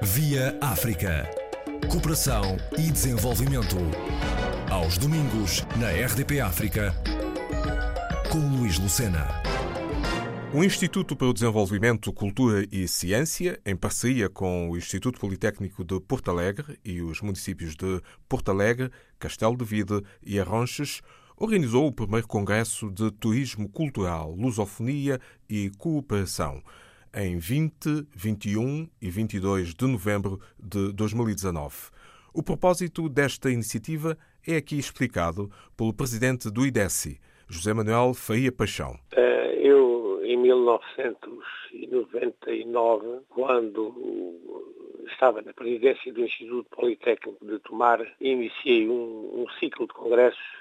Via África. Cooperação e desenvolvimento. Aos domingos, na RDP África, com Luís Lucena. O Instituto para o Desenvolvimento, Cultura e Ciência, em parceria com o Instituto Politécnico de Porto Alegre e os municípios de Porto Alegre, Castelo de Vide e Arronches, organizou o primeiro Congresso de Turismo Cultural, Lusofonia e Cooperação em 20, 21 e 22 de novembro de 2019. O propósito desta iniciativa é aqui explicado pelo presidente do IDESI, José Manuel Faria Paixão. Eh, eu, em 1999, quando estava na presidência do Instituto Politécnico de Tomar, iniciei um, um ciclo de congressos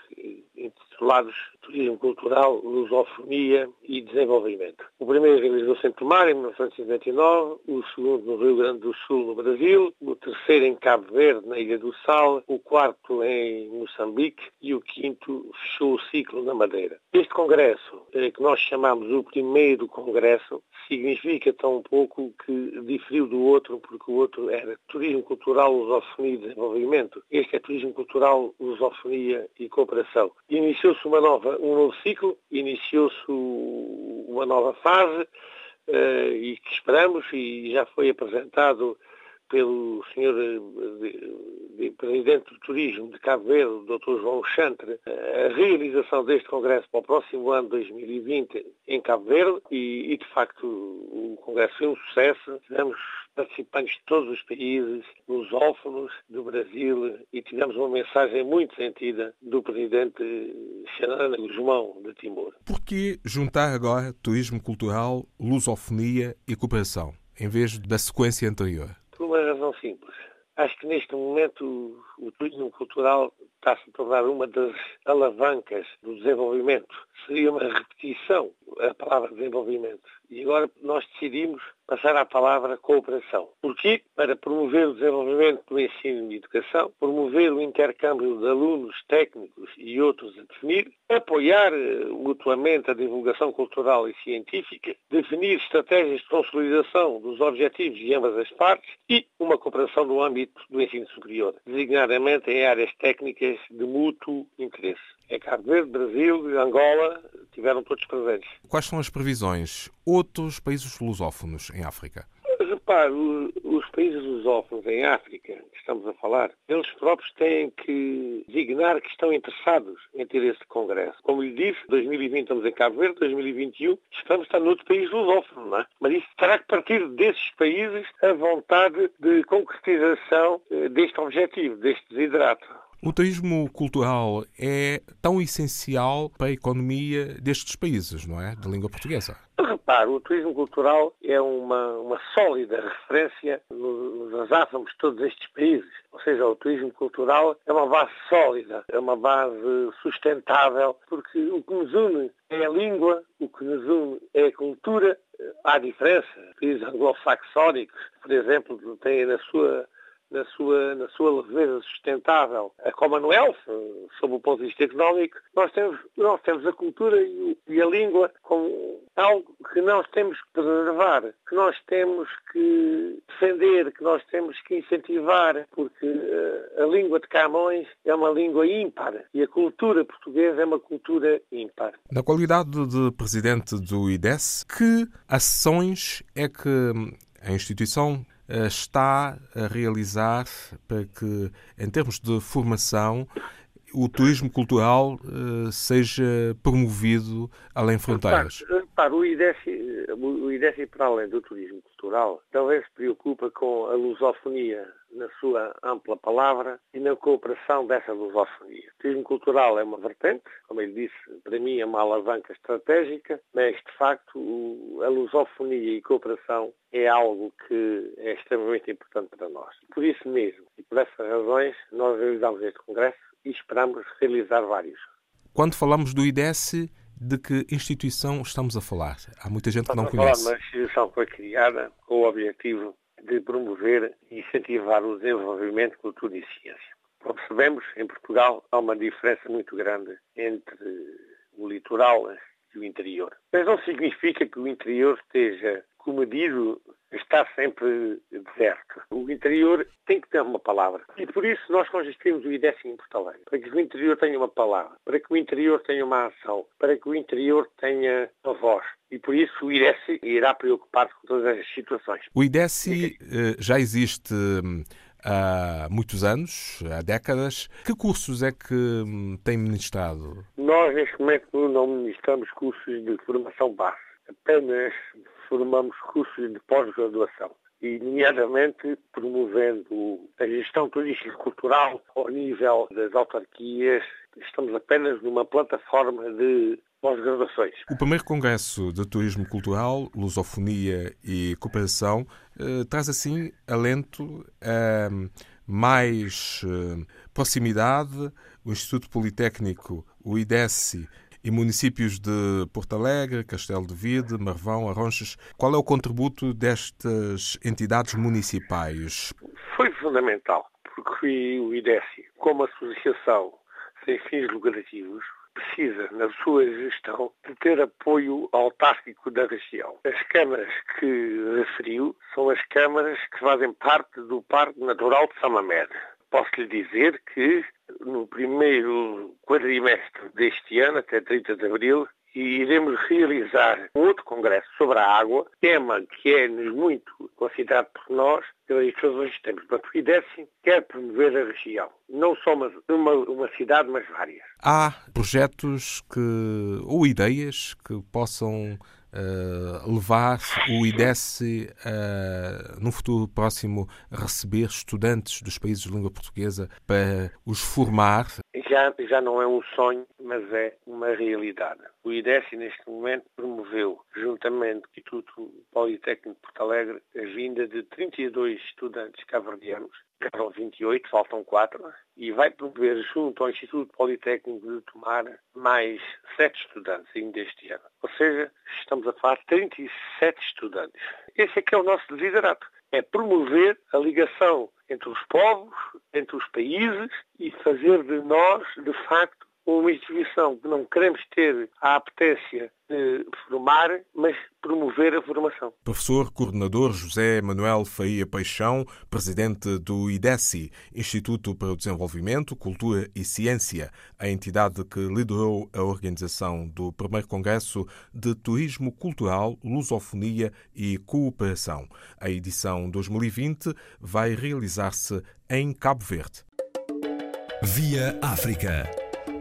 intitulados Turismo Cultural, Lusofonia e Desenvolvimento. Primeiro realizou-se em Tomar, em 1999, o segundo no Rio Grande do Sul, no Brasil, o terceiro em Cabo Verde, na Ilha do Sal, o quarto em Moçambique e o quinto fechou o ciclo na Madeira. Este congresso, eh, que nós chamamos o primeiro congresso, significa tão pouco que diferiu do outro, porque o outro era Turismo Cultural, Lusofonia e Desenvolvimento. Este é Turismo Cultural, Lusofonia e Cooperação. Iniciou-se uma nova um novo ciclo, iniciou-se uma nova fase uh, e que esperamos, e já foi apresentado pelo senhor eh, Presidente do Turismo de Cabo Verde, Dr. João Chantre, a realização deste Congresso para o próximo ano 2020 em Cabo Verde e, e de facto, o Congresso foi um sucesso. Tivemos participantes de todos os países, lusófonos do Brasil e tivemos uma mensagem muito sentida do presidente Xanana Guzmão de Timor. Por que juntar agora turismo cultural, lusofonia e cooperação, em vez da sequência anterior? Por uma razão simples. Acho que neste momento o turismo cultural está-se a tornar uma das alavancas do desenvolvimento. Seria uma repetição a palavra desenvolvimento. E agora nós decidimos passar à palavra cooperação. Porquê? Para promover o desenvolvimento do ensino e educação, promover o intercâmbio de alunos técnicos e outros a definir, apoiar eh, mutuamente a divulgação cultural e científica, definir estratégias de consolidação dos objetivos de ambas as partes e uma cooperação no âmbito do ensino superior, designadamente em áreas técnicas de mútuo interesse. É Cabo Verde, Brasil, Angola, tiveram todos presentes. Quais são as previsões? Outros países lusófonos em África? Repare, os países lusófonos em África, que estamos a falar, eles próprios têm que designar que estão interessados em ter esse congresso. Como lhe disse, 2020 estamos em Cabo Verde, 2021 esperamos estar noutro país lusófono, não é? Mas isso terá que partir desses países a vontade de concretização eh, deste objetivo, deste desidrato. O turismo cultural é tão essencial para a economia destes países, não é? De língua portuguesa. Repare, o turismo cultural é uma, uma sólida referência nos, nos de todos estes países. Ou seja, o turismo cultural é uma base sólida, é uma base sustentável, porque o que nos une é a língua, o que nos une é a cultura. Há diferença. Países anglo-saxónicos, por exemplo, têm na sua na sua, na sua leveza sustentável a Commonwealth, sob o ponto de vista económico, nós temos, nós temos a cultura e, e a língua como algo que nós temos que preservar, que nós temos que defender, que nós temos que incentivar, porque uh, a língua de Camões é uma língua ímpar e a cultura portuguesa é uma cultura ímpar. Na qualidade de presidente do IDES, que ações é que a instituição está a realizar para que, em termos de formação, o turismo cultural uh, seja promovido além fronteiras? Repare, o IDESI, o IDESI, para além do turismo cultural, também se preocupa com a lusofonia na sua ampla palavra e na cooperação dessa lusofonia. O turismo cultural é uma vertente, como ele disse, para mim é uma alavanca estratégica, mas de facto a lusofonia e cooperação é algo que é extremamente importante para nós. Por isso mesmo e por essas razões nós realizamos este congresso e esperamos realizar vários. Quando falamos do IDES, de que instituição estamos a falar? Há muita gente que não conhece. Estamos a falar uma instituição foi criada com o objetivo de promover e incentivar o desenvolvimento, cultura e ciência. Percebemos, em Portugal há uma diferença muito grande entre o litoral e o interior. Mas não significa que o interior esteja comedido está sempre deserto. O interior tem que ter uma palavra. E por isso nós consistimos o IDEC em Porto Alegre. Para que o interior tenha uma palavra, para que o interior tenha uma ação, para que o interior tenha uma voz. E por isso o IDEC irá preocupar-se com todas as situações. O IDEC eh, já existe hum, há muitos anos, há décadas. Que cursos é que hum, tem ministrado? Nós, neste momento, não ministramos cursos de formação base. Apenas formamos cursos de pós-graduação e, nomeadamente, promovendo a gestão turístico-cultural ao nível das autarquias. Estamos apenas numa plataforma de pós-graduações. O primeiro Congresso de Turismo Cultural, Lusofonia e Cooperação eh, traz, assim, alento a mais eh, proximidade. O Instituto Politécnico, o IDESI, e municípios de Porto Alegre, Castelo de Vide, Marvão, Arronches. Qual é o contributo destas entidades municipais? Foi fundamental, porque o IDESI, como associação sem fins lucrativos, precisa, na sua gestão, de ter apoio autárquico da região. As câmaras que referiu são as câmaras que fazem parte do Parque Natural de Samamed. Posso lhe dizer que no primeiro quadrimestre deste ano, até 30 de abril, iremos realizar um outro congresso sobre a água, tema que é muito considerado por nós pelas pessoas que temos. Portanto, o IDESI quer promover a região, não só uma, uma, uma cidade, mas várias. Há projetos que, ou ideias que possam Uh, levar o IDESE uh, no futuro próximo a receber estudantes dos países de língua portuguesa para os formar? Já, já não é um sonho, mas é uma realidade. O IDESE, neste momento, promoveu, juntamente com o Instituto Politécnico de Porto Alegre, a vinda de 32 estudantes cabo-verdianos Eram 28, faltam 4, e vai promover junto ao Instituto Politécnico de Tomar mais 7 estudantes ainda este ano. Ou seja, estamos a falar de 37 estudantes. Esse é que é o nosso desiderato. É promover a ligação entre os povos, entre os países e fazer de nós, de facto, uma instituição que não queremos ter a apetência de formar, mas promover a formação. Professor coordenador José Manuel Faia Paixão, presidente do IDESI, Instituto para o Desenvolvimento, Cultura e Ciência, a entidade que liderou a organização do primeiro Congresso de Turismo Cultural, Lusofonia e Cooperação. A edição 2020 vai realizar-se em Cabo Verde. Via África.